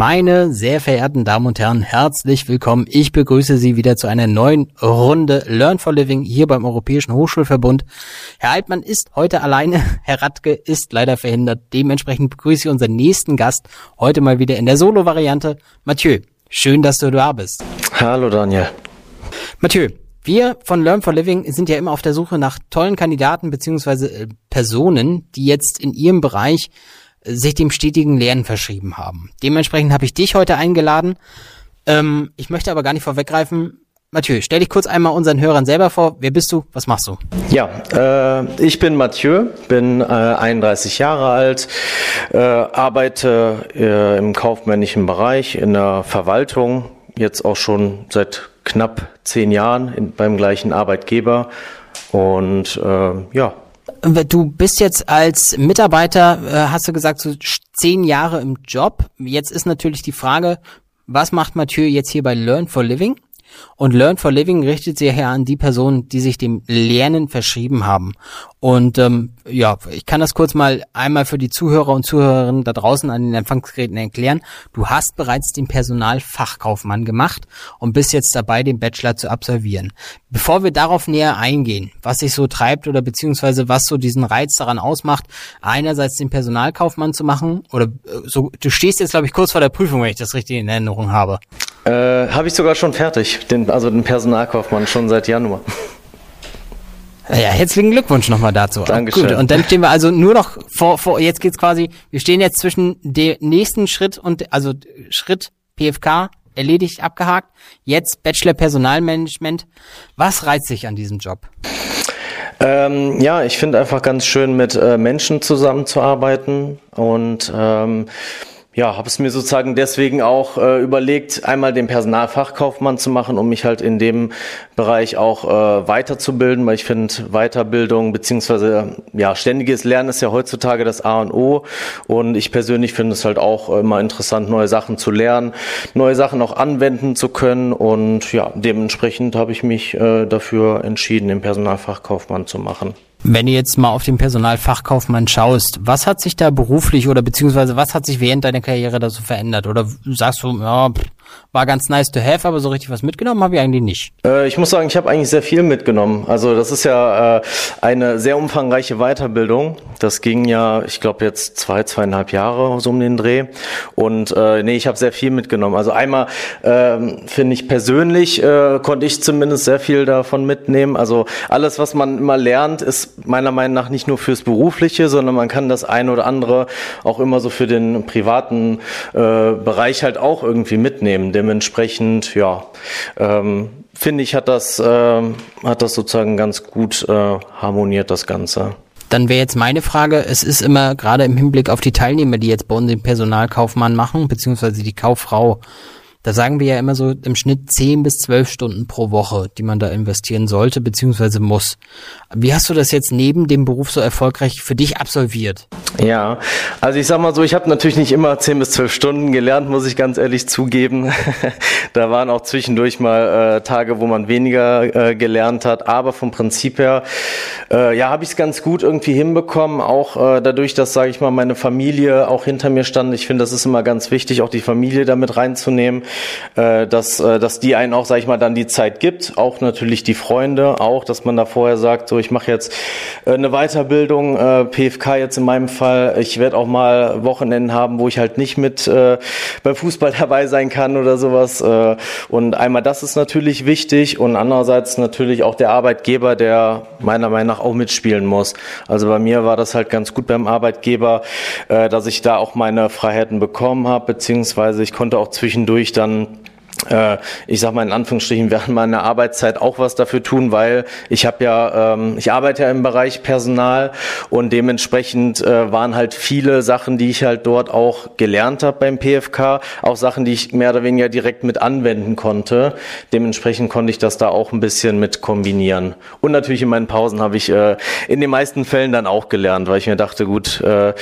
Meine sehr verehrten Damen und Herren, herzlich willkommen. Ich begrüße Sie wieder zu einer neuen Runde Learn for Living hier beim Europäischen Hochschulverbund. Herr Altmann ist heute alleine, Herr Radke ist leider verhindert. Dementsprechend begrüße ich unseren nächsten Gast heute mal wieder in der Solo-Variante. Mathieu, schön, dass du da bist. Hallo Daniel. Mathieu, wir von Learn for Living sind ja immer auf der Suche nach tollen Kandidaten beziehungsweise äh, Personen, die jetzt in ihrem Bereich sich dem stetigen Lernen verschrieben haben. Dementsprechend habe ich dich heute eingeladen. Ähm, ich möchte aber gar nicht vorweggreifen. Mathieu, stell dich kurz einmal unseren Hörern selber vor. Wer bist du? Was machst du? Ja, äh, ich bin Mathieu, bin äh, 31 Jahre alt, äh, arbeite äh, im kaufmännischen Bereich in der Verwaltung, jetzt auch schon seit knapp zehn Jahren in, beim gleichen Arbeitgeber und äh, ja, Du bist jetzt als Mitarbeiter, äh, hast du gesagt, so zehn Jahre im Job. Jetzt ist natürlich die Frage, was macht Mathieu jetzt hier bei Learn for Living? Und Learn for Living richtet sich ja an die Personen, die sich dem Lernen verschrieben haben. Und ähm, ja, ich kann das kurz mal einmal für die Zuhörer und Zuhörerinnen da draußen an den Empfangsgeräten erklären. Du hast bereits den Personalfachkaufmann gemacht und bist jetzt dabei, den Bachelor zu absolvieren. Bevor wir darauf näher eingehen, was sich so treibt oder beziehungsweise was so diesen Reiz daran ausmacht, einerseits den Personalkaufmann zu machen oder äh, so, du stehst jetzt glaube ich kurz vor der Prüfung, wenn ich das richtig in Erinnerung habe. Äh, habe ich sogar schon fertig, den, also den Personalkaufmann schon seit Januar. Ja, herzlichen Glückwunsch nochmal dazu. Dankeschön. Gut, und dann stehen wir also nur noch vor, vor, jetzt geht's quasi, wir stehen jetzt zwischen dem nächsten Schritt und, also Schritt PFK, erledigt, abgehakt, jetzt Bachelor Personalmanagement. Was reizt sich an diesem Job? Ähm, ja, ich finde einfach ganz schön, mit äh, Menschen zusammenzuarbeiten und ähm, ja, habe es mir sozusagen deswegen auch äh, überlegt, einmal den Personalfachkaufmann zu machen, um mich halt in dem Bereich auch äh, weiterzubilden, weil ich finde Weiterbildung beziehungsweise ja ständiges Lernen ist ja heutzutage das A und O und ich persönlich finde es halt auch immer interessant, neue Sachen zu lernen, neue Sachen auch anwenden zu können und ja, dementsprechend habe ich mich äh, dafür entschieden, den Personalfachkaufmann zu machen. Wenn du jetzt mal auf den Personalfachkaufmann schaust, was hat sich da beruflich oder beziehungsweise was hat sich während deiner Karriere da so verändert? Oder sagst du, ja, war ganz nice to have, aber so richtig was mitgenommen habe ich eigentlich nicht. Äh, ich muss sagen, ich habe eigentlich sehr viel mitgenommen. Also das ist ja äh, eine sehr umfangreiche Weiterbildung. Das ging ja, ich glaube jetzt zwei, zweieinhalb Jahre so um den Dreh. Und äh, nee, ich habe sehr viel mitgenommen. Also einmal ähm, finde ich persönlich äh, konnte ich zumindest sehr viel davon mitnehmen. Also alles, was man immer lernt, ist meiner Meinung nach nicht nur fürs Berufliche, sondern man kann das eine oder andere auch immer so für den privaten äh, Bereich halt auch irgendwie mitnehmen nehmen. Dementsprechend, ja, ähm, finde ich, hat das, äh, hat das sozusagen ganz gut äh, harmoniert, das Ganze. Dann wäre jetzt meine Frage, es ist immer gerade im Hinblick auf die Teilnehmer, die jetzt bei uns den Personalkaufmann machen, beziehungsweise die Kauffrau, da sagen wir ja immer so im Schnitt 10 bis 12 Stunden pro Woche, die man da investieren sollte beziehungsweise muss. Wie hast du das jetzt neben dem Beruf so erfolgreich für dich absolviert? Ja, also ich sag mal so, ich habe natürlich nicht immer 10 bis 12 Stunden gelernt, muss ich ganz ehrlich zugeben. da waren auch zwischendurch mal äh, Tage, wo man weniger äh, gelernt hat, aber vom Prinzip her, äh, ja, habe ich es ganz gut irgendwie hinbekommen, auch äh, dadurch, dass, sage ich mal, meine Familie auch hinter mir stand. Ich finde, das ist immer ganz wichtig, auch die Familie damit reinzunehmen äh, dass, äh, dass die einen auch, sag ich mal, dann die Zeit gibt. Auch natürlich die Freunde, auch, dass man da vorher sagt, so ich mache jetzt äh, eine Weiterbildung, äh, PFK jetzt in meinem Fall. Ich werde auch mal Wochenenden haben, wo ich halt nicht mit äh, beim Fußball dabei sein kann oder sowas. Äh, und einmal das ist natürlich wichtig und andererseits natürlich auch der Arbeitgeber, der meiner Meinung nach auch mitspielen muss. Also bei mir war das halt ganz gut beim Arbeitgeber, äh, dass ich da auch meine Freiheiten bekommen habe, beziehungsweise ich konnte auch zwischendurch dann äh, ich sag mal in Anführungsstrichen während meiner Arbeitszeit auch was dafür tun, weil ich habe ja, ähm, ich arbeite ja im Bereich Personal und dementsprechend äh, waren halt viele Sachen, die ich halt dort auch gelernt habe beim PFK, auch Sachen, die ich mehr oder weniger direkt mit anwenden konnte. Dementsprechend konnte ich das da auch ein bisschen mit kombinieren. Und natürlich in meinen Pausen habe ich äh, in den meisten Fällen dann auch gelernt, weil ich mir dachte, gut, äh,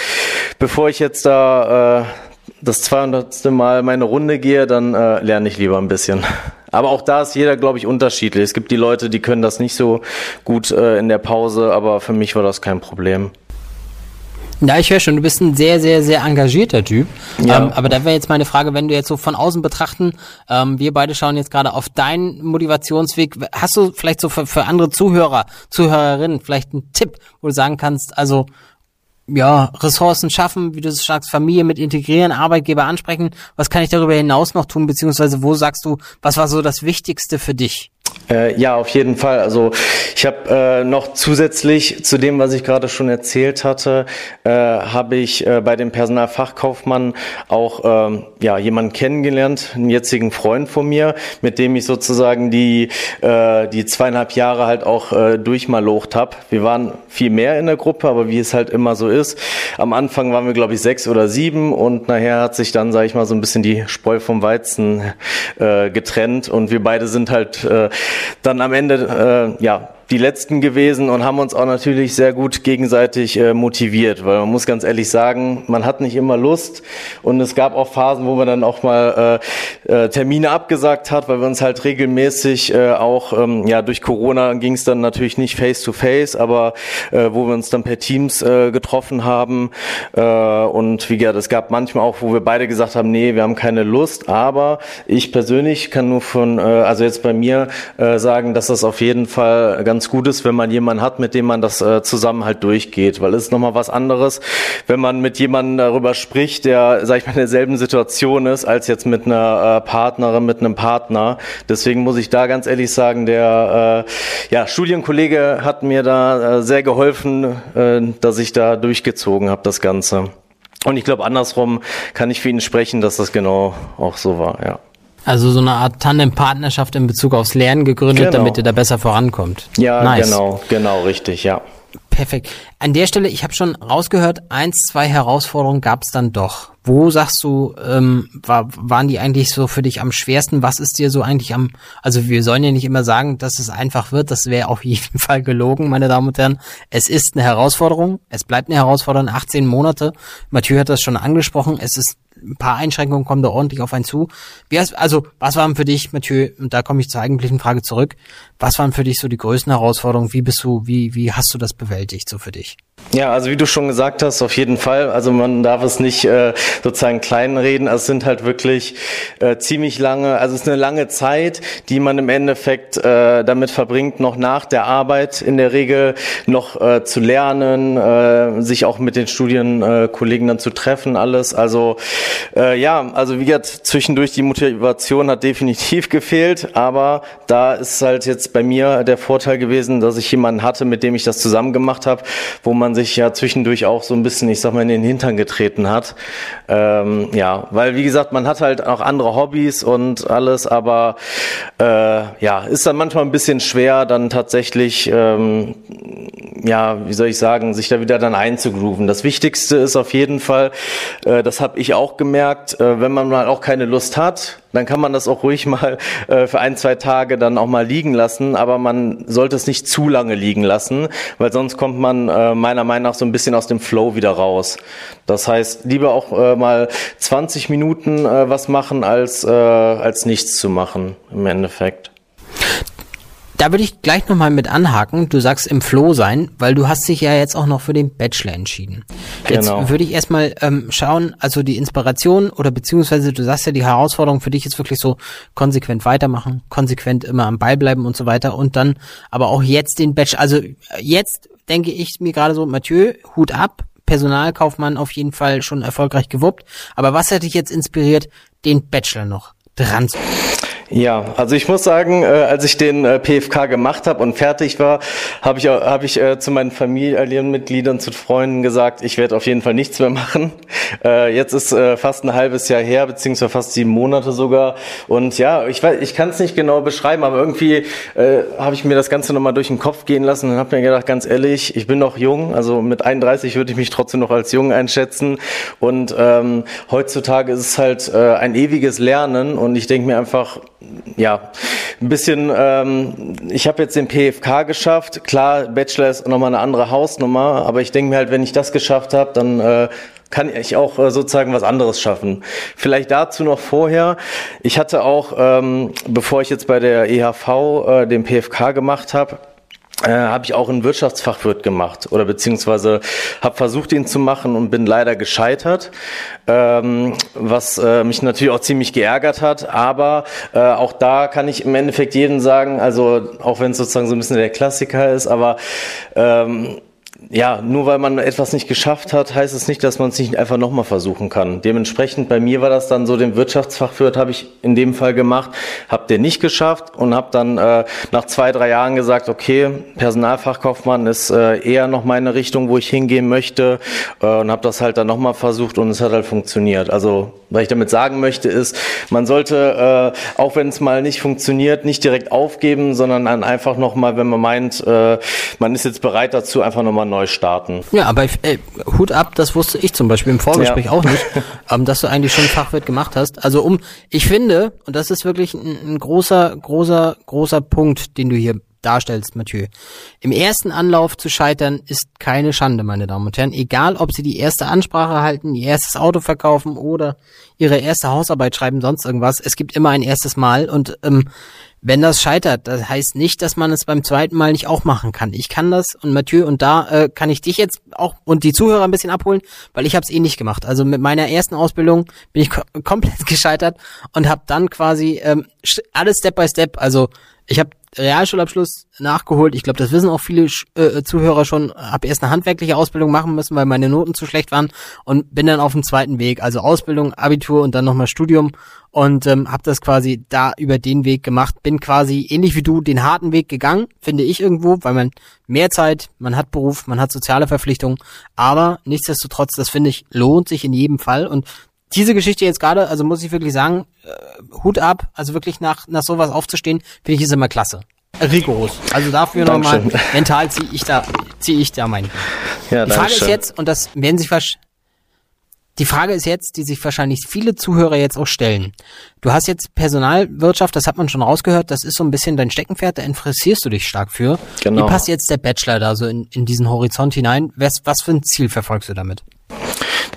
bevor ich jetzt da äh, das 200. Mal meine Runde gehe, dann äh, lerne ich lieber ein bisschen. Aber auch da ist jeder, glaube ich, unterschiedlich. Es gibt die Leute, die können das nicht so gut äh, in der Pause, aber für mich war das kein Problem. Ja, ich höre schon, du bist ein sehr, sehr, sehr engagierter Typ. Ja. Ähm, aber da wäre jetzt meine Frage, wenn du jetzt so von außen betrachten, ähm, wir beide schauen jetzt gerade auf deinen Motivationsweg. Hast du vielleicht so für, für andere Zuhörer, Zuhörerinnen vielleicht einen Tipp, wo du sagen kannst, also ja, Ressourcen schaffen, wie du sagst, Familie mit integrieren, Arbeitgeber ansprechen. Was kann ich darüber hinaus noch tun, beziehungsweise wo sagst du, was war so das Wichtigste für dich? Äh, ja, auf jeden Fall. Also ich habe äh, noch zusätzlich zu dem, was ich gerade schon erzählt hatte, äh, habe ich äh, bei dem Personalfachkaufmann auch ähm, ja jemanden kennengelernt, einen jetzigen Freund von mir, mit dem ich sozusagen die äh, die zweieinhalb Jahre halt auch äh, durchmalocht habe. Wir waren viel mehr in der Gruppe, aber wie es halt immer so ist, am Anfang waren wir glaube ich sechs oder sieben und nachher hat sich dann sage ich mal so ein bisschen die Spreu vom Weizen äh, getrennt und wir beide sind halt äh, dann am Ende äh, ja die letzten gewesen und haben uns auch natürlich sehr gut gegenseitig äh, motiviert, weil man muss ganz ehrlich sagen, man hat nicht immer Lust und es gab auch Phasen, wo man dann auch mal äh, äh, Termine abgesagt hat, weil wir uns halt regelmäßig äh, auch ähm, ja durch Corona ging es dann natürlich nicht face to face, aber äh, wo wir uns dann per Teams äh, getroffen haben äh, und wie gesagt, es gab manchmal auch, wo wir beide gesagt haben, nee, wir haben keine Lust, aber ich persönlich kann nur von äh, also jetzt bei mir äh, sagen, dass das auf jeden Fall ganz ganz gut ist, wenn man jemanden hat, mit dem man das äh, zusammen halt durchgeht, weil es ist nochmal was anderes, wenn man mit jemandem darüber spricht, der, sag ich mal, in derselben Situation ist, als jetzt mit einer äh, Partnerin, mit einem Partner. Deswegen muss ich da ganz ehrlich sagen, der äh, ja, Studienkollege hat mir da äh, sehr geholfen, äh, dass ich da durchgezogen habe, das Ganze. Und ich glaube, andersrum kann ich für ihn sprechen, dass das genau auch so war, ja. Also so eine Art Tandem-Partnerschaft in Bezug aufs Lernen gegründet, genau. damit ihr da besser vorankommt. Ja, nice. genau, genau, richtig, ja. Perfekt. An der Stelle, ich habe schon rausgehört, eins, zwei Herausforderungen gab es dann doch. Wo sagst du, ähm, war, waren die eigentlich so für dich am schwersten? Was ist dir so eigentlich am, also wir sollen ja nicht immer sagen, dass es einfach wird, das wäre auf jeden Fall gelogen, meine Damen und Herren. Es ist eine Herausforderung, es bleibt eine Herausforderung, 18 Monate. Mathieu hat das schon angesprochen, es ist ein paar Einschränkungen kommen da ordentlich auf einen zu. Wie hast, also, was waren für dich, Mathieu, und da komme ich zur eigentlichen Frage zurück, was waren für dich so die größten Herausforderungen? Wie bist du, wie, wie hast du das bewältigt so für dich? Ja, also wie du schon gesagt hast, auf jeden Fall. Also man darf es nicht äh, sozusagen kleinreden. Also es sind halt wirklich äh, ziemlich lange, also es ist eine lange Zeit, die man im Endeffekt äh, damit verbringt, noch nach der Arbeit in der Regel noch äh, zu lernen, äh, sich auch mit den Studienkollegen dann zu treffen, alles. Also äh, ja, also wie gesagt, zwischendurch die Motivation hat definitiv gefehlt, aber da ist halt jetzt bei mir der Vorteil gewesen, dass ich jemanden hatte, mit dem ich das zusammen gemacht habe, wo man sich ja zwischendurch auch so ein bisschen, ich sag mal, in den Hintern getreten hat. Ähm, ja, weil wie gesagt, man hat halt auch andere Hobbys und alles, aber äh, ja, ist dann manchmal ein bisschen schwer, dann tatsächlich, ähm, ja, wie soll ich sagen, sich da wieder dann einzugrooven. Das Wichtigste ist auf jeden Fall, äh, das habe ich auch gemerkt, äh, wenn man mal auch keine Lust hat, dann kann man das auch ruhig mal äh, für ein, zwei Tage dann auch mal liegen lassen, aber man sollte es nicht zu lange liegen lassen, weil sonst kommt man äh, meiner Meinung nach so ein bisschen aus dem Flow wieder raus. Das heißt, lieber auch äh, mal 20 Minuten äh, was machen, als, äh, als nichts zu machen im Endeffekt. Da würde ich gleich nochmal mit anhaken. Du sagst im Flow sein, weil du hast dich ja jetzt auch noch für den Bachelor entschieden. Genau. Jetzt würde ich erstmal ähm, schauen, also die Inspiration oder beziehungsweise du sagst ja, die Herausforderung für dich ist wirklich so konsequent weitermachen, konsequent immer am Ball bleiben und so weiter und dann aber auch jetzt den Bachelor, also jetzt denke ich mir gerade so, Mathieu, Hut ab, Personalkaufmann auf jeden Fall schon erfolgreich gewuppt. Aber was hat dich jetzt inspiriert, den Bachelor noch dran zu ja, also ich muss sagen, äh, als ich den äh, PFK gemacht habe und fertig war, habe ich, hab ich äh, zu meinen Familienmitgliedern, zu Freunden gesagt, ich werde auf jeden Fall nichts mehr machen. Äh, jetzt ist äh, fast ein halbes Jahr her, beziehungsweise fast sieben Monate sogar. Und ja, ich, weiß, ich kann es nicht genau beschreiben, aber irgendwie äh, habe ich mir das Ganze nochmal durch den Kopf gehen lassen und habe mir gedacht, ganz ehrlich, ich bin noch jung, also mit 31 würde ich mich trotzdem noch als jung einschätzen. Und ähm, heutzutage ist es halt äh, ein ewiges Lernen und ich denke mir einfach, ja, ein bisschen, ähm, ich habe jetzt den PFK geschafft. Klar, Bachelor ist nochmal eine andere Hausnummer, aber ich denke mir halt, wenn ich das geschafft habe, dann äh, kann ich auch äh, sozusagen was anderes schaffen. Vielleicht dazu noch vorher. Ich hatte auch, ähm, bevor ich jetzt bei der EHV äh, den PFK gemacht habe, äh, habe ich auch einen Wirtschaftsfachwirt gemacht oder beziehungsweise habe versucht, ihn zu machen und bin leider gescheitert, ähm, was äh, mich natürlich auch ziemlich geärgert hat. Aber äh, auch da kann ich im Endeffekt jeden sagen, also auch wenn es sozusagen so ein bisschen der Klassiker ist, aber ähm, ja, nur weil man etwas nicht geschafft hat, heißt es nicht, dass man es nicht einfach nochmal versuchen kann. Dementsprechend bei mir war das dann so, den Wirtschaftsfachwirt habe ich in dem Fall gemacht, habe den nicht geschafft und habe dann äh, nach zwei, drei Jahren gesagt, okay, Personalfachkaufmann ist äh, eher noch meine Richtung, wo ich hingehen möchte äh, und habe das halt dann nochmal versucht und es hat halt funktioniert. Also was ich damit sagen möchte ist, man sollte, äh, auch wenn es mal nicht funktioniert, nicht direkt aufgeben, sondern dann einfach nochmal, wenn man meint, äh, man ist jetzt bereit dazu, einfach nochmal neu starten. Ja, aber ey, Hut ab, das wusste ich zum Beispiel im Vorgespräch ja. auch nicht, ähm, dass du eigentlich schon Fachwirt gemacht hast. Also um, ich finde, und das ist wirklich ein, ein großer, großer, großer Punkt, den du hier darstellst, Mathieu. Im ersten Anlauf zu scheitern ist keine Schande, meine Damen und Herren. Egal, ob Sie die erste Ansprache halten, Ihr erstes Auto verkaufen oder Ihre erste Hausarbeit schreiben, sonst irgendwas. Es gibt immer ein erstes Mal und ähm, wenn das scheitert, das heißt nicht, dass man es beim zweiten Mal nicht auch machen kann. Ich kann das und Mathieu und da äh, kann ich dich jetzt auch und die Zuhörer ein bisschen abholen, weil ich habe es eh nicht gemacht. Also mit meiner ersten Ausbildung bin ich ko komplett gescheitert und habe dann quasi ähm, alles Step by Step. Also ich habe Realschulabschluss nachgeholt. Ich glaube, das wissen auch viele äh, Zuhörer schon. Habe erst eine handwerkliche Ausbildung machen müssen, weil meine Noten zu schlecht waren und bin dann auf dem zweiten Weg, also Ausbildung, Abitur und dann nochmal Studium und ähm, habe das quasi da über den Weg gemacht. Bin quasi ähnlich wie du den harten Weg gegangen, finde ich irgendwo, weil man mehr Zeit, man hat Beruf, man hat soziale Verpflichtungen, aber nichtsdestotrotz, das finde ich lohnt sich in jedem Fall und diese Geschichte jetzt gerade, also muss ich wirklich sagen, äh, Hut ab, also wirklich nach, nach sowas aufzustehen, finde ich ist immer klasse. Rigoros. Also dafür nochmal, mental ziehe ich da, ziehe ich da mein. Ja, die Frage ist jetzt, und das werden sich wahrscheinlich, die Frage ist jetzt, die sich wahrscheinlich viele Zuhörer jetzt auch stellen. Du hast jetzt Personalwirtschaft, das hat man schon rausgehört, das ist so ein bisschen dein Steckenpferd, da interessierst du dich stark für. Genau. Wie passt jetzt der Bachelor da so in, in diesen Horizont hinein? Was, was für ein Ziel verfolgst du damit?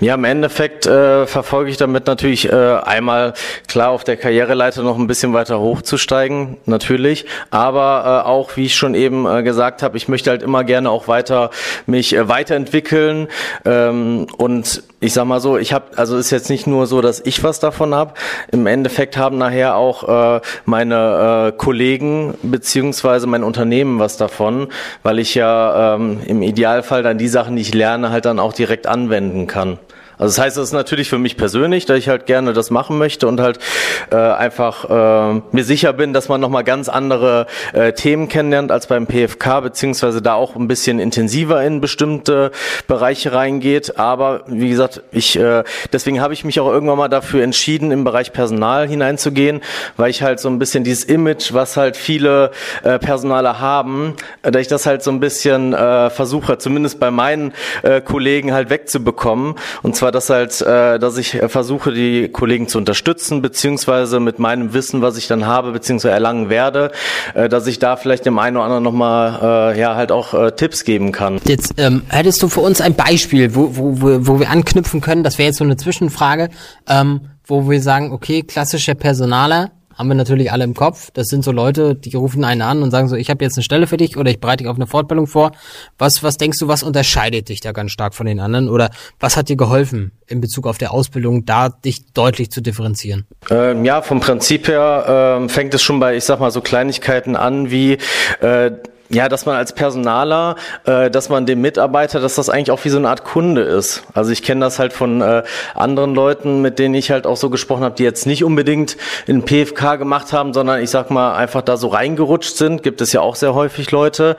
Ja, im Endeffekt äh, verfolge ich damit natürlich äh, einmal klar auf der Karriereleiter noch ein bisschen weiter hochzusteigen, natürlich, aber äh, auch, wie ich schon eben äh, gesagt habe, ich möchte halt immer gerne auch weiter mich äh, weiterentwickeln ähm, und ich sag mal so, ich habe, also ist jetzt nicht nur so, dass ich was davon habe. Im Endeffekt haben nachher auch äh, meine äh, Kollegen beziehungsweise mein Unternehmen was davon, weil ich ja ähm, im Idealfall dann die Sachen, die ich lerne, halt dann auch direkt anwenden kann. Also das heißt, das ist natürlich für mich persönlich, dass ich halt gerne das machen möchte und halt äh, einfach äh, mir sicher bin, dass man nochmal ganz andere äh, Themen kennenlernt als beim PFK, beziehungsweise da auch ein bisschen intensiver in bestimmte Bereiche reingeht. Aber wie gesagt, ich äh, deswegen habe ich mich auch irgendwann mal dafür entschieden, im Bereich Personal hineinzugehen, weil ich halt so ein bisschen dieses Image, was halt viele äh, Personale haben, äh, dass ich das halt so ein bisschen äh, versuche, zumindest bei meinen äh, Kollegen halt wegzubekommen. Und zwar dass halt, äh, dass ich versuche, die Kollegen zu unterstützen, beziehungsweise mit meinem Wissen, was ich dann habe, beziehungsweise erlangen werde, äh, dass ich da vielleicht dem einen oder anderen nochmal äh, ja halt auch äh, Tipps geben kann. Jetzt ähm, hättest du für uns ein Beispiel, wo, wo, wo, wo wir anknüpfen können, das wäre jetzt so eine Zwischenfrage, ähm, wo wir sagen, okay, klassischer Personaler, haben wir natürlich alle im Kopf. Das sind so Leute, die rufen einen an und sagen so, ich habe jetzt eine Stelle für dich oder ich bereite dich auf eine Fortbildung vor. Was, was denkst du, was unterscheidet dich da ganz stark von den anderen? Oder was hat dir geholfen in Bezug auf der Ausbildung, da dich deutlich zu differenzieren? Ähm, ja, vom Prinzip her ähm, fängt es schon bei, ich sag mal, so Kleinigkeiten an wie äh, ja, dass man als Personaler, äh, dass man dem Mitarbeiter, dass das eigentlich auch wie so eine Art Kunde ist. Also ich kenne das halt von äh, anderen Leuten, mit denen ich halt auch so gesprochen habe, die jetzt nicht unbedingt in PFK gemacht haben, sondern ich sag mal einfach da so reingerutscht sind. Gibt es ja auch sehr häufig Leute.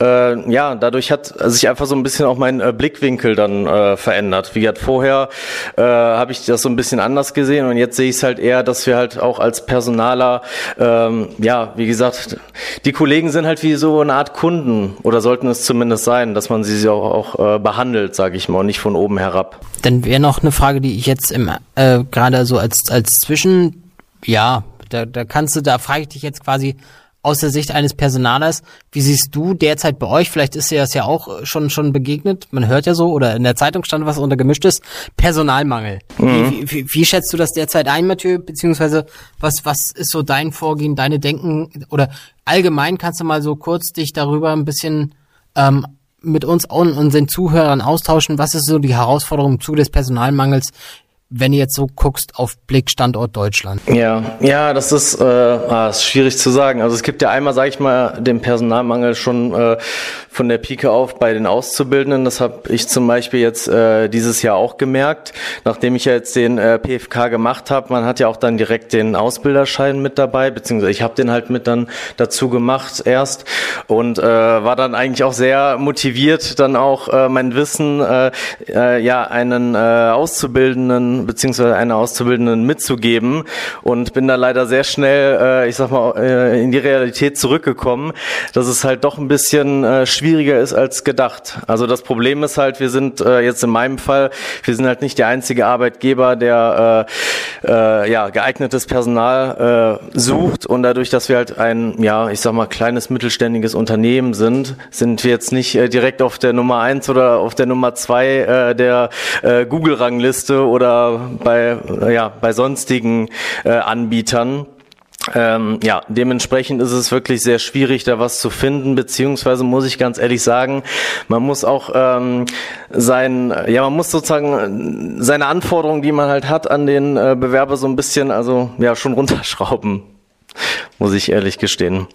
Äh, ja, dadurch hat sich einfach so ein bisschen auch mein äh, Blickwinkel dann äh, verändert. Wie gesagt, vorher äh, habe ich das so ein bisschen anders gesehen und jetzt sehe ich es halt eher, dass wir halt auch als Personaler, ähm, ja, wie gesagt, die Kollegen sind halt wie so eine Art Kunden oder sollten es zumindest sein, dass man sie auch, auch äh, behandelt, sage ich mal, und nicht von oben herab. Dann wäre noch eine Frage, die ich jetzt äh, gerade so als als Zwischen, ja, da, da kannst du, da frage ich dich jetzt quasi aus der Sicht eines Personalers, wie siehst du derzeit bei euch, vielleicht ist dir das ja auch schon, schon begegnet, man hört ja so, oder in der Zeitung stand was unter gemischtes, Personalmangel. Mhm. Wie, wie, wie, schätzt du das derzeit ein, Mathieu, beziehungsweise was, was ist so dein Vorgehen, deine Denken, oder allgemein kannst du mal so kurz dich darüber ein bisschen ähm, mit uns und unseren Zuhörern austauschen, was ist so die Herausforderung Zuge des Personalmangels wenn du jetzt so guckst auf Blick Standort Deutschland? Ja, ja, das ist, äh, ah, ist schwierig zu sagen. Also es gibt ja einmal, sage ich mal, den Personalmangel schon äh, von der Pike auf bei den Auszubildenden. Das habe ich zum Beispiel jetzt äh, dieses Jahr auch gemerkt, nachdem ich ja jetzt den äh, PFK gemacht habe. Man hat ja auch dann direkt den Ausbilderschein mit dabei, beziehungsweise ich habe den halt mit dann dazu gemacht erst und äh, war dann eigentlich auch sehr motiviert, dann auch äh, mein Wissen äh, äh, ja einen äh, Auszubildenden beziehungsweise einer Auszubildenden mitzugeben und bin da leider sehr schnell, äh, ich sag mal, äh, in die Realität zurückgekommen, dass es halt doch ein bisschen äh, schwieriger ist als gedacht. Also das Problem ist halt, wir sind äh, jetzt in meinem Fall, wir sind halt nicht der einzige Arbeitgeber, der äh, äh, ja geeignetes Personal äh, sucht und dadurch, dass wir halt ein, ja, ich sag mal, kleines mittelständiges Unternehmen sind, sind wir jetzt nicht äh, direkt auf der Nummer eins oder auf der Nummer zwei äh, der äh, Google-Rangliste oder bei, ja, bei sonstigen äh, Anbietern. Ähm, ja, dementsprechend ist es wirklich sehr schwierig, da was zu finden, beziehungsweise muss ich ganz ehrlich sagen, man muss auch ähm, sein, ja, man muss sozusagen seine Anforderungen, die man halt hat an den äh, Bewerber so ein bisschen, also ja, schon runterschrauben, muss ich ehrlich gestehen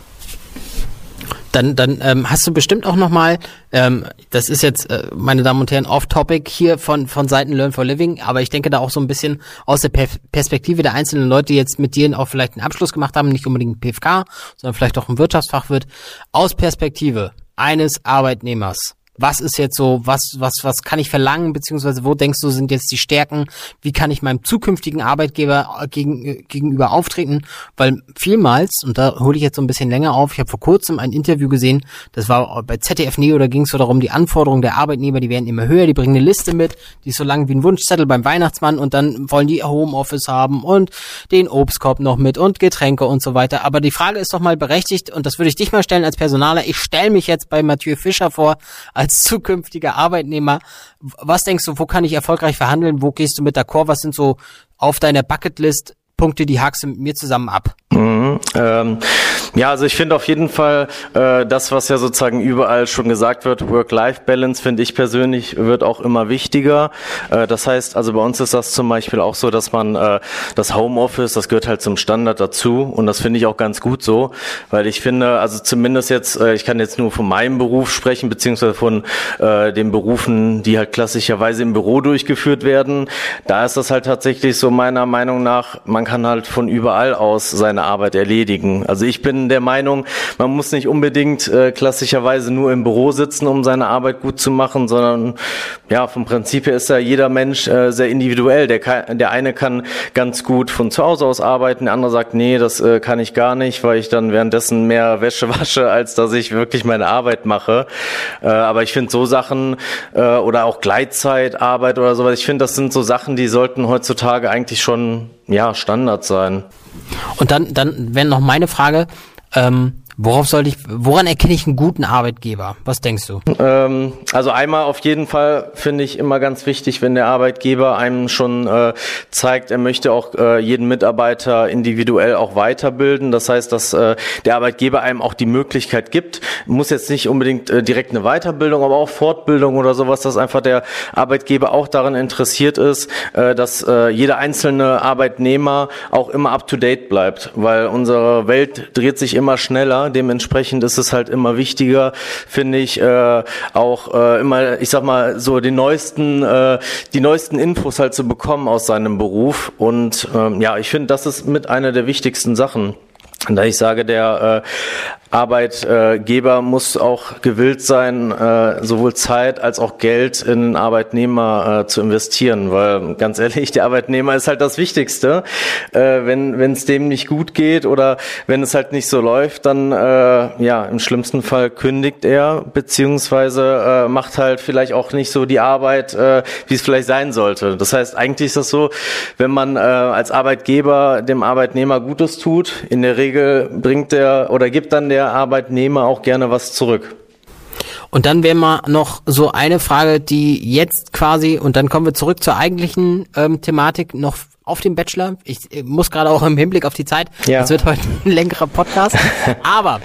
dann, dann ähm, hast du bestimmt auch nochmal, ähm, das ist jetzt, äh, meine Damen und Herren, off-topic hier von, von Seiten Learn for Living, aber ich denke da auch so ein bisschen aus der per Perspektive der einzelnen Leute, die jetzt mit dir auch vielleicht einen Abschluss gemacht haben, nicht unbedingt PFK, sondern vielleicht auch ein Wirtschaftsfachwirt, aus Perspektive eines Arbeitnehmers was ist jetzt so, was, was, was kann ich verlangen, beziehungsweise wo denkst du, sind jetzt die Stärken, wie kann ich meinem zukünftigen Arbeitgeber äh, gegen, äh, gegenüber auftreten? Weil vielmals, und da hole ich jetzt so ein bisschen länger auf, ich habe vor kurzem ein Interview gesehen, das war bei ZDF Neo, da ging es so darum, die Anforderungen der Arbeitnehmer, die werden immer höher, die bringen eine Liste mit, die ist so lang wie ein Wunschzettel beim Weihnachtsmann und dann wollen die Homeoffice haben und den Obstkorb noch mit und Getränke und so weiter. Aber die Frage ist doch mal berechtigt und das würde ich dich mal stellen als Personaler. Ich stelle mich jetzt bei Mathieu Fischer vor, als zukünftiger Arbeitnehmer. Was denkst du, wo kann ich erfolgreich verhandeln? Wo gehst du mit d'accord? Was sind so auf deiner Bucketlist Punkte, die du mit mir zusammen ab? Mhm, ähm, ja, also ich finde auf jeden Fall äh, das, was ja sozusagen überall schon gesagt wird, Work-Life-Balance, finde ich persönlich, wird auch immer wichtiger. Äh, das heißt, also bei uns ist das zum Beispiel auch so, dass man äh, das Homeoffice, das gehört halt zum Standard dazu und das finde ich auch ganz gut so, weil ich finde, also zumindest jetzt, äh, ich kann jetzt nur von meinem Beruf sprechen, beziehungsweise von äh, den Berufen, die halt klassischerweise im Büro durchgeführt werden. Da ist das halt tatsächlich so meiner Meinung nach, man kann halt von überall aus seine Arbeit erledigen. Also ich bin der Meinung, man muss nicht unbedingt äh, klassischerweise nur im Büro sitzen, um seine Arbeit gut zu machen, sondern ja, vom Prinzip her ist ja jeder Mensch äh, sehr individuell. Der, kann, der eine kann ganz gut von zu Hause aus arbeiten, der andere sagt, nee, das äh, kann ich gar nicht, weil ich dann währenddessen mehr Wäsche wasche, als dass ich wirklich meine Arbeit mache. Äh, aber ich finde so Sachen äh, oder auch Gleitzeitarbeit oder sowas, ich finde, das sind so Sachen, die sollten heutzutage eigentlich schon ja Standard sein. Und dann, dann wäre noch meine Frage, ähm, Worauf sollte ich, woran erkenne ich einen guten Arbeitgeber? Was denkst du? Ähm, also einmal auf jeden Fall finde ich immer ganz wichtig, wenn der Arbeitgeber einem schon äh, zeigt, er möchte auch äh, jeden Mitarbeiter individuell auch weiterbilden. Das heißt, dass äh, der Arbeitgeber einem auch die Möglichkeit gibt, muss jetzt nicht unbedingt äh, direkt eine Weiterbildung, aber auch Fortbildung oder sowas, dass einfach der Arbeitgeber auch daran interessiert ist, äh, dass äh, jeder einzelne Arbeitnehmer auch immer up to date bleibt, weil unsere Welt dreht sich immer schneller Dementsprechend ist es halt immer wichtiger, finde ich, äh, auch äh, immer, ich sag mal, so die neuesten, äh, die neuesten Infos halt zu bekommen aus seinem Beruf. Und ähm, ja, ich finde, das ist mit einer der wichtigsten Sachen. Da ich sage, der äh, Arbeitgeber muss auch gewillt sein, äh, sowohl Zeit als auch Geld in Arbeitnehmer äh, zu investieren, weil ganz ehrlich, der Arbeitnehmer ist halt das Wichtigste. Äh, wenn wenn es dem nicht gut geht oder wenn es halt nicht so läuft, dann äh, ja im schlimmsten Fall kündigt er beziehungsweise äh, macht halt vielleicht auch nicht so die Arbeit, äh, wie es vielleicht sein sollte. Das heißt, eigentlich ist das so, wenn man äh, als Arbeitgeber dem Arbeitnehmer Gutes tut, in der Regel Regel bringt der oder gibt dann der Arbeitnehmer auch gerne was zurück. Und dann wäre mal noch so eine Frage, die jetzt quasi, und dann kommen wir zurück zur eigentlichen ähm, Thematik, noch auf dem Bachelor. Ich äh, muss gerade auch im Hinblick auf die Zeit. Ja. Es wird heute ein längerer Podcast. Aber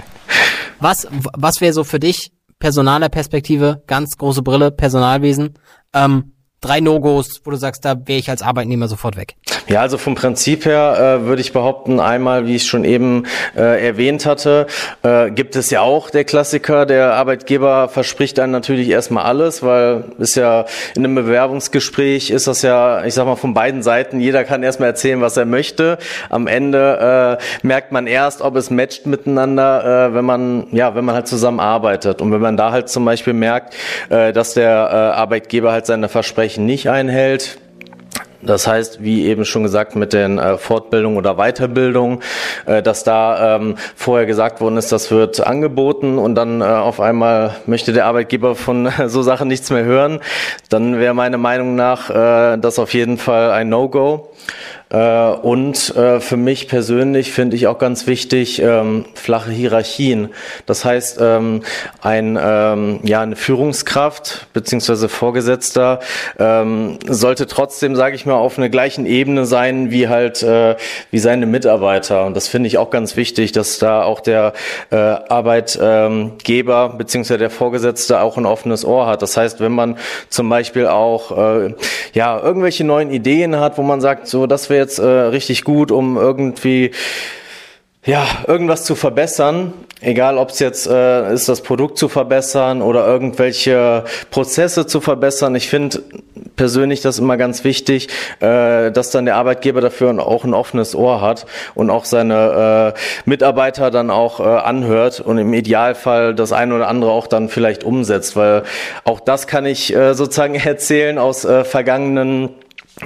was, was wäre so für dich personaler Perspektive, ganz große Brille, Personalwesen, ähm, drei No-Gos, wo du sagst, da wäre ich als Arbeitnehmer sofort weg? Ja, also vom Prinzip her äh, würde ich behaupten, einmal, wie ich schon eben äh, erwähnt hatte, äh, gibt es ja auch der Klassiker, der Arbeitgeber verspricht dann natürlich erstmal alles, weil ist ja in einem Bewerbungsgespräch ist das ja, ich sag mal, von beiden Seiten, jeder kann erstmal erzählen, was er möchte. Am Ende äh, merkt man erst, ob es matcht miteinander, äh, wenn man, ja, wenn man halt zusammenarbeitet. Und wenn man da halt zum Beispiel merkt, äh, dass der äh, Arbeitgeber halt seine Versprechen Versprechen nicht einhält. Das heißt, wie eben schon gesagt, mit den äh, Fortbildungen oder Weiterbildungen, äh, dass da ähm, vorher gesagt worden ist, das wird angeboten und dann äh, auf einmal möchte der Arbeitgeber von so Sachen nichts mehr hören, dann wäre meine Meinung nach das auf jeden Fall ein No-Go. Äh, und äh, für mich persönlich finde ich auch ganz wichtig ähm, flache Hierarchien. Das heißt, ähm, ein, ähm, ja, eine Führungskraft beziehungsweise Vorgesetzter sollte trotzdem, sage ich mal, auf einer gleichen Ebene sein wie halt äh, wie seine Mitarbeiter. Und das finde ich auch ganz wichtig, dass da auch der Arbeitgeber beziehungsweise der Vorgesetzte auch ein offenes Ohr hat. Das heißt, wenn man zum Beispiel auch ja irgendwelche neuen Ideen hat, wo man sagt, so das wäre jetzt äh, richtig gut, um irgendwie ja, irgendwas zu verbessern, egal ob es jetzt äh, ist, das Produkt zu verbessern oder irgendwelche Prozesse zu verbessern. Ich finde persönlich das immer ganz wichtig, äh, dass dann der Arbeitgeber dafür auch ein offenes Ohr hat und auch seine äh, Mitarbeiter dann auch äh, anhört und im Idealfall das eine oder andere auch dann vielleicht umsetzt, weil auch das kann ich äh, sozusagen erzählen aus äh, vergangenen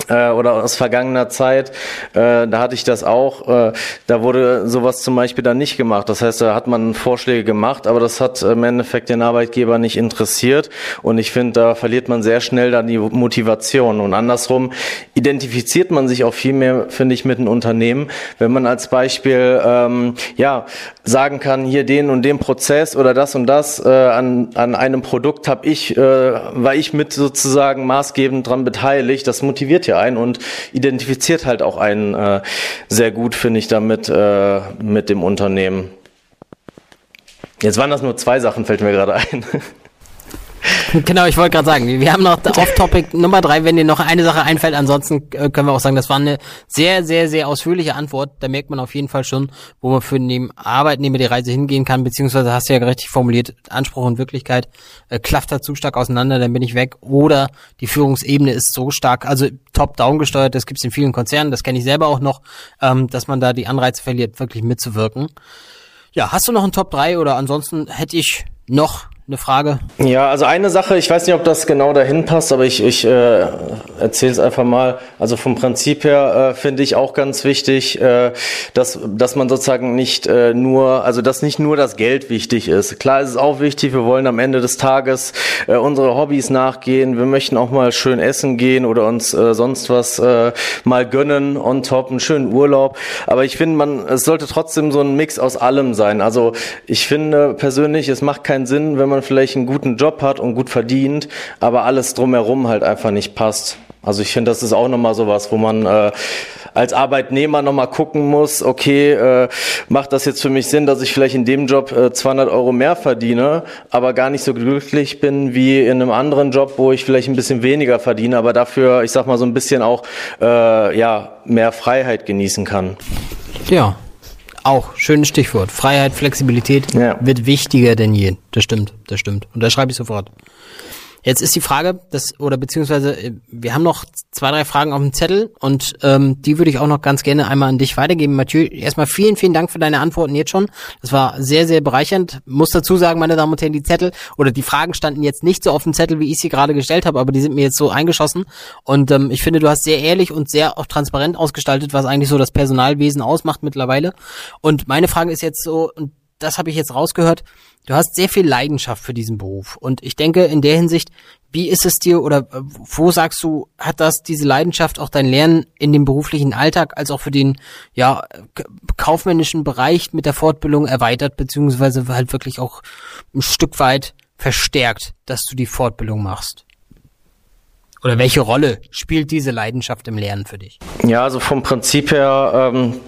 äh, oder aus vergangener Zeit, äh, da hatte ich das auch, äh, da wurde sowas zum Beispiel dann nicht gemacht. Das heißt, da hat man Vorschläge gemacht, aber das hat im Endeffekt den Arbeitgeber nicht interessiert. Und ich finde, da verliert man sehr schnell dann die Motivation. Und andersrum identifiziert man sich auch viel mehr, finde ich, mit einem Unternehmen, wenn man als Beispiel ähm, ja sagen kann, hier den und den Prozess oder das und das äh, an, an einem Produkt habe ich, äh, war ich mit sozusagen maßgebend dran beteiligt, das motiviert ja einen und identifiziert halt auch einen äh, sehr gut, finde ich, damit äh, mit dem Unternehmen. Jetzt waren das nur zwei Sachen, fällt mir gerade ein. Genau, ich wollte gerade sagen, wir haben noch Off-Topic Nummer drei, wenn dir noch eine Sache einfällt. Ansonsten äh, können wir auch sagen, das war eine sehr, sehr, sehr ausführliche Antwort. Da merkt man auf jeden Fall schon, wo man für den Arbeitnehmer die Reise hingehen kann, beziehungsweise hast du ja richtig formuliert, Anspruch und Wirklichkeit äh, klafft da zu stark auseinander, dann bin ich weg. Oder die Führungsebene ist so stark, also top-down gesteuert, das gibt's in vielen Konzernen, das kenne ich selber auch noch, ähm, dass man da die Anreize verliert, wirklich mitzuwirken. Ja, hast du noch einen Top 3 oder ansonsten hätte ich noch eine Frage? Ja, also eine Sache, ich weiß nicht, ob das genau dahin passt, aber ich, ich äh, erzähle es einfach mal. Also vom Prinzip her äh, finde ich auch ganz wichtig, äh, dass, dass man sozusagen nicht äh, nur, also dass nicht nur das Geld wichtig ist. Klar ist es auch wichtig, wir wollen am Ende des Tages äh, unsere Hobbys nachgehen, wir möchten auch mal schön essen gehen oder uns äh, sonst was äh, mal gönnen on top, einen schönen Urlaub. Aber ich finde, man, es sollte trotzdem so ein Mix aus allem sein. Also ich finde persönlich, es macht keinen Sinn, wenn man man vielleicht einen guten Job hat und gut verdient, aber alles drumherum halt einfach nicht passt. Also ich finde, das ist auch nochmal sowas, wo man äh, als Arbeitnehmer nochmal gucken muss, okay, äh, macht das jetzt für mich Sinn, dass ich vielleicht in dem Job äh, 200 Euro mehr verdiene, aber gar nicht so glücklich bin wie in einem anderen Job, wo ich vielleicht ein bisschen weniger verdiene, aber dafür, ich sag mal, so ein bisschen auch äh, ja mehr Freiheit genießen kann. Ja, auch, schönes Stichwort. Freiheit, Flexibilität ja. wird wichtiger denn je. Das stimmt, das stimmt. Und da schreibe ich sofort. Jetzt ist die Frage, das, oder beziehungsweise, äh, wir haben noch zwei, drei Fragen auf dem Zettel und ähm, die würde ich auch noch ganz gerne einmal an dich weitergeben. Mathieu, erstmal vielen, vielen Dank für deine Antworten jetzt schon. Das war sehr, sehr bereichernd. Muss dazu sagen, meine Damen und Herren, die Zettel oder die Fragen standen jetzt nicht so auf dem Zettel, wie ich sie gerade gestellt habe, aber die sind mir jetzt so eingeschossen. Und ähm, ich finde, du hast sehr ehrlich und sehr auch transparent ausgestaltet, was eigentlich so das Personalwesen ausmacht mittlerweile. Und meine Frage ist jetzt so, und das habe ich jetzt rausgehört, du hast sehr viel Leidenschaft für diesen Beruf. Und ich denke, in der Hinsicht, wie ist es dir oder äh, wo sagst du, hat das diese Leidenschaft auch dein Lernen in dem beruflichen Alltag als auch für den ja kaufmännischen Bereich mit der Fortbildung erweitert, beziehungsweise halt wirklich auch ein Stück weit verstärkt, dass du die Fortbildung machst? Oder welche Rolle spielt diese Leidenschaft im Lernen für dich? Ja, also vom Prinzip her ähm,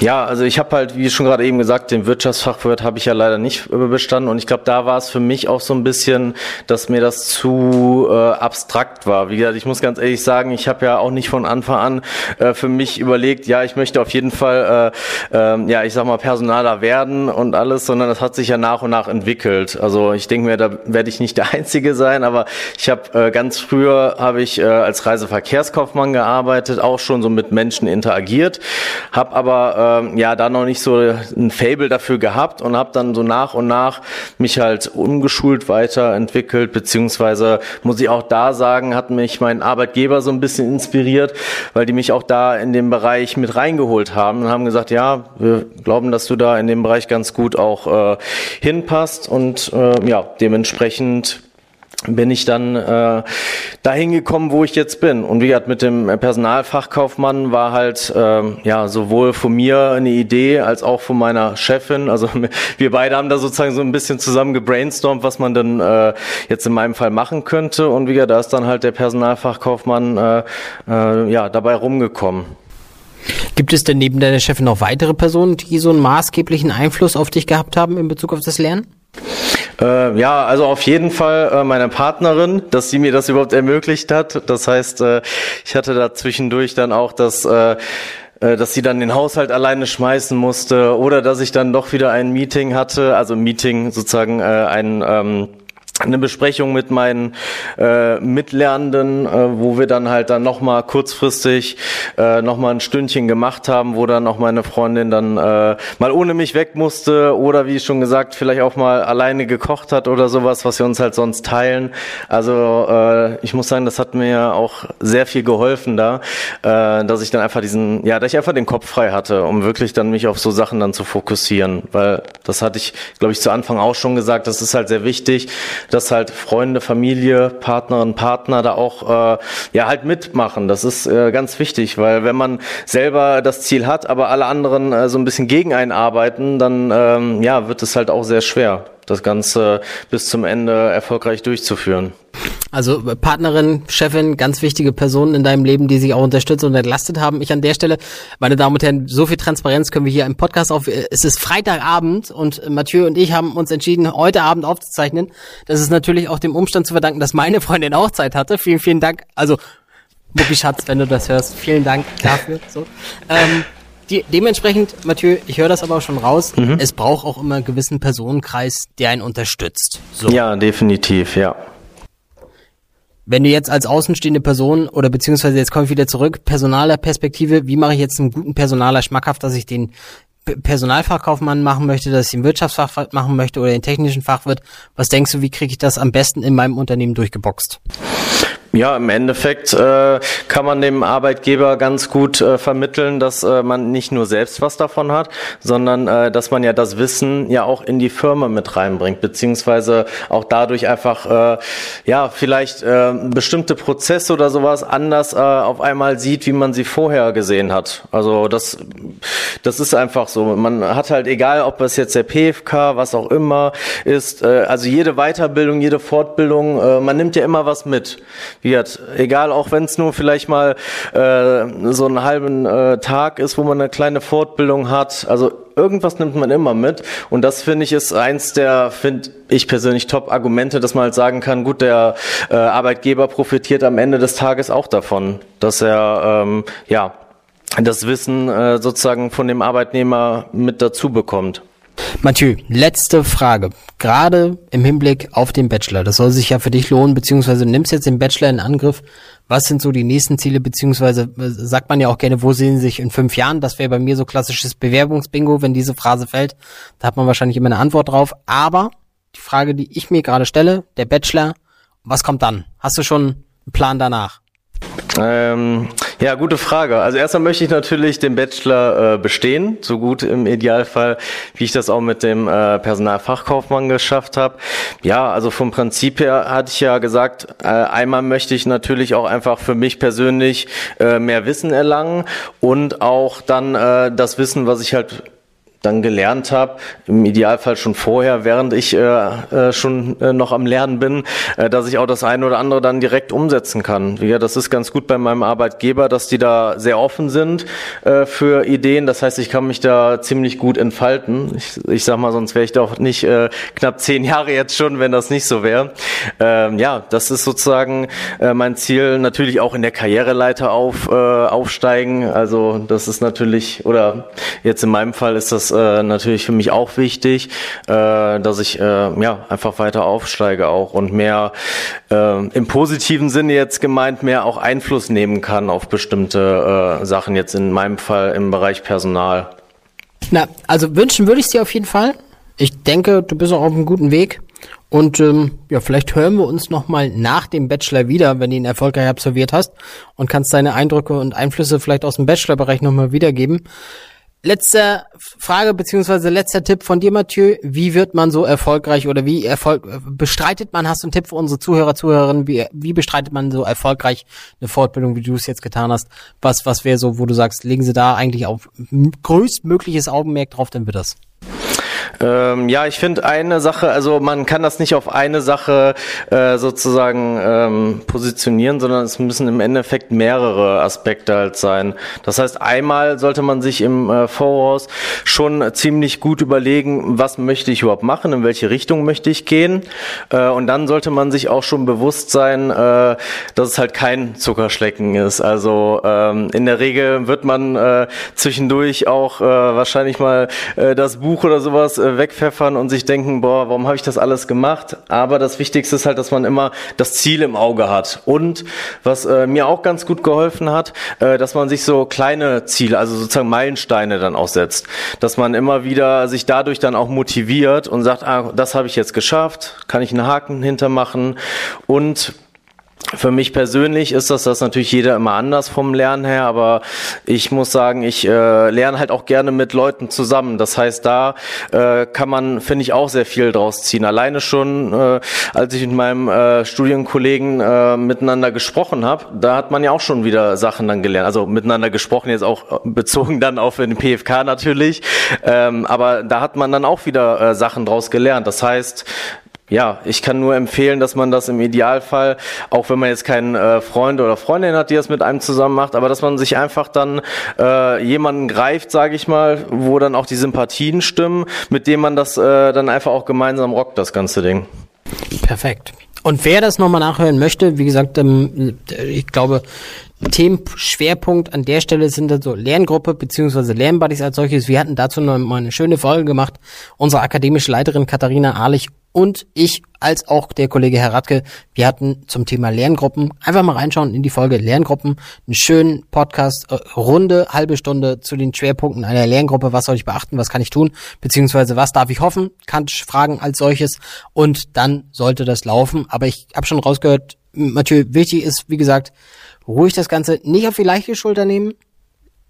ja, also ich habe halt, wie schon gerade eben gesagt, den Wirtschaftsfachwirt habe ich ja leider nicht bestanden und ich glaube, da war es für mich auch so ein bisschen, dass mir das zu äh, abstrakt war. Wie gesagt, ich muss ganz ehrlich sagen, ich habe ja auch nicht von Anfang an äh, für mich überlegt, ja, ich möchte auf jeden Fall, äh, äh, ja, ich sag mal, Personaler werden und alles, sondern das hat sich ja nach und nach entwickelt. Also ich denke mir, da werde ich nicht der Einzige sein, aber ich habe äh, ganz früher habe ich äh, als Reiseverkehrskaufmann gearbeitet, auch schon so mit Menschen interagiert, habe aber ähm, ja da noch nicht so ein Fable dafür gehabt und habe dann so nach und nach mich halt umgeschult weiterentwickelt, beziehungsweise muss ich auch da sagen, hat mich mein Arbeitgeber so ein bisschen inspiriert, weil die mich auch da in dem Bereich mit reingeholt haben und haben gesagt, ja, wir glauben, dass du da in dem Bereich ganz gut auch äh, hinpasst und äh, ja, dementsprechend bin ich dann äh, dahin gekommen, wo ich jetzt bin. Und wie gesagt, mit dem Personalfachkaufmann war halt äh, ja sowohl von mir eine Idee als auch von meiner Chefin. Also wir beide haben da sozusagen so ein bisschen zusammen gebrainstormt, was man denn äh, jetzt in meinem Fall machen könnte. Und wie gesagt, da ist dann halt der Personalfachkaufmann äh, äh, ja dabei rumgekommen. Gibt es denn neben deiner Chefin noch weitere Personen, die so einen maßgeblichen Einfluss auf dich gehabt haben in Bezug auf das Lernen? Äh, ja, also auf jeden Fall äh, meine Partnerin, dass sie mir das überhaupt ermöglicht hat. Das heißt, äh, ich hatte da zwischendurch dann auch das äh, äh, dass sie dann den Haushalt alleine schmeißen musste oder dass ich dann doch wieder ein Meeting hatte, also Meeting sozusagen äh, ein ähm, eine Besprechung mit meinen äh, Mitlernenden, äh, wo wir dann halt dann nochmal kurzfristig äh, nochmal ein Stündchen gemacht haben, wo dann auch meine Freundin dann äh, mal ohne mich weg musste oder wie schon gesagt, vielleicht auch mal alleine gekocht hat oder sowas, was wir uns halt sonst teilen. Also äh, ich muss sagen, das hat mir auch sehr viel geholfen da, äh, dass ich dann einfach diesen, ja, dass ich einfach den Kopf frei hatte, um wirklich dann mich auf so Sachen dann zu fokussieren, weil das hatte ich, glaube ich, zu Anfang auch schon gesagt, das ist halt sehr wichtig, dass halt Freunde, Familie, Partnerinnen, Partner da auch äh, ja halt mitmachen. Das ist äh, ganz wichtig, weil wenn man selber das Ziel hat, aber alle anderen äh, so ein bisschen gegen einen arbeiten, dann ähm, ja wird es halt auch sehr schwer, das Ganze bis zum Ende erfolgreich durchzuführen. Also Partnerin, Chefin, ganz wichtige Personen in deinem Leben, die sich auch unterstützt und entlastet haben. Ich an der Stelle, meine Damen und Herren, so viel Transparenz können wir hier im Podcast auf. Es ist Freitagabend und Mathieu und ich haben uns entschieden, heute Abend aufzuzeichnen. Das ist natürlich auch dem Umstand zu verdanken, dass meine Freundin auch Zeit hatte. Vielen, vielen Dank. Also Mucki Schatz, wenn du das hörst, vielen Dank dafür. So. Ähm, die, dementsprechend, Mathieu, ich höre das aber auch schon raus, mhm. es braucht auch immer einen gewissen Personenkreis, der einen unterstützt. So. Ja, definitiv, ja. Wenn du jetzt als außenstehende Person oder beziehungsweise jetzt komme ich wieder zurück, personaler Perspektive, wie mache ich jetzt einen guten Personaler schmackhaft, dass ich den Personalfachkaufmann machen möchte, dass ich den Wirtschaftsfachwirt machen möchte oder den technischen Fachwirt. Was denkst du, wie kriege ich das am besten in meinem Unternehmen durchgeboxt? Ja, im Endeffekt äh, kann man dem Arbeitgeber ganz gut äh, vermitteln, dass äh, man nicht nur selbst was davon hat, sondern äh, dass man ja das Wissen ja auch in die Firma mit reinbringt, beziehungsweise auch dadurch einfach äh, ja vielleicht äh, bestimmte Prozesse oder sowas anders äh, auf einmal sieht, wie man sie vorher gesehen hat. Also das das ist einfach so. Man hat halt egal, ob es jetzt der PFK, was auch immer ist, äh, also jede Weiterbildung, jede Fortbildung, äh, man nimmt ja immer was mit wird. Egal, auch wenn es nur vielleicht mal äh, so einen halben äh, Tag ist, wo man eine kleine Fortbildung hat. Also irgendwas nimmt man immer mit. Und das finde ich ist eins der, finde ich persönlich, Top-Argumente, dass man halt sagen kann, gut, der äh, Arbeitgeber profitiert am Ende des Tages auch davon, dass er ähm, ja das Wissen äh, sozusagen von dem Arbeitnehmer mit dazu bekommt. Mathieu, letzte Frage. Gerade im Hinblick auf den Bachelor. Das soll sich ja für dich lohnen, beziehungsweise du nimmst jetzt den Bachelor in Angriff. Was sind so die nächsten Ziele, beziehungsweise äh, sagt man ja auch gerne, wo sehen Sie sich in fünf Jahren? Das wäre bei mir so klassisches Bewerbungsbingo, wenn diese Phrase fällt. Da hat man wahrscheinlich immer eine Antwort drauf. Aber die Frage, die ich mir gerade stelle, der Bachelor, was kommt dann? Hast du schon einen Plan danach? Ähm, Ja, gute Frage. Also erstmal möchte ich natürlich den Bachelor äh, bestehen, so gut im Idealfall, wie ich das auch mit dem äh, Personalfachkaufmann geschafft habe. Ja, also vom Prinzip her hatte ich ja gesagt, äh, einmal möchte ich natürlich auch einfach für mich persönlich äh, mehr Wissen erlangen und auch dann äh, das Wissen, was ich halt dann gelernt habe, im Idealfall schon vorher, während ich äh, äh, schon äh, noch am Lernen bin, äh, dass ich auch das eine oder andere dann direkt umsetzen kann. Ja, das ist ganz gut bei meinem Arbeitgeber, dass die da sehr offen sind äh, für Ideen. Das heißt, ich kann mich da ziemlich gut entfalten. Ich, ich sag mal, sonst wäre ich doch nicht äh, knapp zehn Jahre jetzt schon, wenn das nicht so wäre. Ähm, ja, das ist sozusagen äh, mein Ziel. Natürlich auch in der Karriereleiter auf, äh, aufsteigen. Also das ist natürlich, oder jetzt in meinem Fall ist das äh, natürlich für mich auch wichtig, äh, dass ich äh, ja einfach weiter aufsteige auch und mehr äh, im positiven Sinne jetzt gemeint mehr auch Einfluss nehmen kann auf bestimmte äh, Sachen jetzt in meinem Fall im Bereich Personal. Na, also wünschen würde ich es dir auf jeden Fall. Ich denke, du bist auch auf einem guten Weg. Und ähm, ja, vielleicht hören wir uns nochmal nach dem Bachelor wieder, wenn du ihn erfolgreich absolviert hast und kannst deine Eindrücke und Einflüsse vielleicht aus dem Bachelorbereich nochmal wiedergeben. Letzte Frage beziehungsweise letzter Tipp von dir, Mathieu. Wie wird man so erfolgreich oder wie erfolg bestreitet man? Hast du einen Tipp für unsere Zuhörer, Zuhörerinnen? Wie, wie bestreitet man so erfolgreich eine Fortbildung, wie du es jetzt getan hast? Was was wäre so, wo du sagst, legen Sie da eigentlich auf größtmögliches Augenmerk drauf, dann wird das. Ähm, ja, ich finde eine Sache, also man kann das nicht auf eine Sache äh, sozusagen ähm, positionieren, sondern es müssen im Endeffekt mehrere Aspekte halt sein. Das heißt, einmal sollte man sich im äh, Voraus schon ziemlich gut überlegen, was möchte ich überhaupt machen, in welche Richtung möchte ich gehen. Äh, und dann sollte man sich auch schon bewusst sein, äh, dass es halt kein Zuckerschlecken ist. Also ähm, in der Regel wird man äh, zwischendurch auch äh, wahrscheinlich mal äh, das Buch oder sowas wegpfeffern und sich denken, boah, warum habe ich das alles gemacht? Aber das Wichtigste ist halt, dass man immer das Ziel im Auge hat. Und was äh, mir auch ganz gut geholfen hat, äh, dass man sich so kleine Ziele, also sozusagen Meilensteine dann auch setzt. Dass man immer wieder sich dadurch dann auch motiviert und sagt, ah, das habe ich jetzt geschafft, kann ich einen Haken hintermachen und für mich persönlich ist das das natürlich jeder immer anders vom Lernen her, aber ich muss sagen, ich äh, lerne halt auch gerne mit Leuten zusammen. Das heißt, da äh, kann man, finde ich, auch sehr viel draus ziehen. Alleine schon, äh, als ich mit meinem äh, Studienkollegen äh, miteinander gesprochen habe, da hat man ja auch schon wieder Sachen dann gelernt. Also miteinander gesprochen, jetzt auch bezogen dann auf den PFK natürlich. Ähm, aber da hat man dann auch wieder äh, Sachen draus gelernt. Das heißt, ja, ich kann nur empfehlen, dass man das im Idealfall, auch wenn man jetzt keinen äh, Freund oder Freundin hat, die das mit einem zusammen macht, aber dass man sich einfach dann äh, jemanden greift, sage ich mal, wo dann auch die Sympathien stimmen, mit dem man das äh, dann einfach auch gemeinsam rockt, das ganze Ding. Perfekt. Und wer das nochmal nachhören möchte, wie gesagt, ähm, ich glaube, Themenschwerpunkt an der Stelle sind dann so Lerngruppe beziehungsweise Lernbuddies als solches. Wir hatten dazu noch mal eine schöne Folge gemacht. Unsere akademische Leiterin Katharina Ahlich und ich als auch der Kollege Herr Radke, wir hatten zum Thema Lerngruppen, einfach mal reinschauen in die Folge Lerngruppen, einen schönen Podcast, äh, runde, halbe Stunde zu den Schwerpunkten einer Lerngruppe, was soll ich beachten, was kann ich tun, beziehungsweise was darf ich hoffen, Kant fragen als solches und dann sollte das laufen, aber ich habe schon rausgehört, Mathieu, wichtig ist, wie gesagt, ruhig das Ganze nicht auf die leichte Schulter nehmen,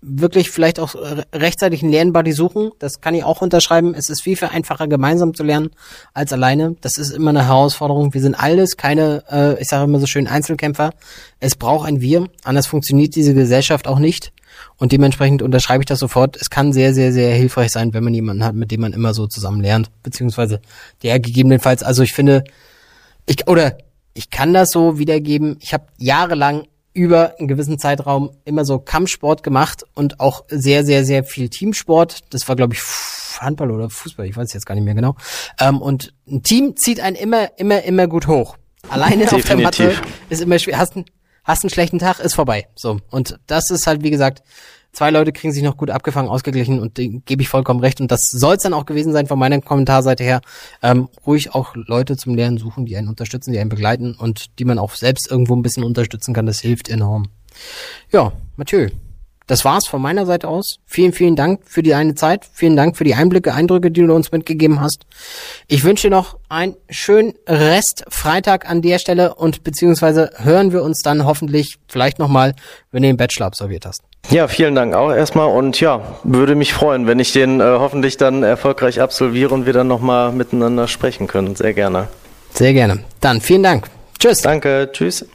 wirklich vielleicht auch rechtzeitig einen Lernbuddy suchen. Das kann ich auch unterschreiben. Es ist viel, viel einfacher, gemeinsam zu lernen als alleine. Das ist immer eine Herausforderung. Wir sind alles keine, äh, ich sage immer so schön, Einzelkämpfer. Es braucht ein Wir. Anders funktioniert diese Gesellschaft auch nicht. Und dementsprechend unterschreibe ich das sofort. Es kann sehr, sehr, sehr hilfreich sein, wenn man jemanden hat, mit dem man immer so zusammen lernt. Beziehungsweise der gegebenenfalls, also ich finde, ich, oder ich kann das so wiedergeben. Ich habe jahrelang über einen gewissen Zeitraum immer so Kampfsport gemacht und auch sehr, sehr, sehr viel Teamsport. Das war, glaube ich, Handball oder Fußball, ich weiß jetzt gar nicht mehr genau. Ähm, und ein Team zieht einen immer, immer, immer gut hoch. Alleine auf der Matte ist immer schwer. Hast, hast einen schlechten Tag, ist vorbei. So. Und das ist halt, wie gesagt, Zwei Leute kriegen sich noch gut abgefangen, ausgeglichen und dem gebe ich vollkommen recht. Und das soll es dann auch gewesen sein von meiner Kommentarseite her. Ähm, ruhig auch Leute zum Lernen suchen, die einen unterstützen, die einen begleiten und die man auch selbst irgendwo ein bisschen unterstützen kann. Das hilft enorm. Ja, Mathieu, das war's von meiner Seite aus. Vielen, vielen Dank für die eine Zeit. Vielen Dank für die Einblicke, Eindrücke, die du uns mitgegeben hast. Ich wünsche dir noch einen schönen Rest Freitag an der Stelle und beziehungsweise hören wir uns dann hoffentlich vielleicht nochmal, wenn du den Bachelor absolviert hast. Ja, vielen Dank auch erstmal und ja, würde mich freuen, wenn ich den äh, hoffentlich dann erfolgreich absolviere und wir dann nochmal miteinander sprechen können. Sehr gerne. Sehr gerne. Dann vielen Dank. Tschüss. Danke. Tschüss.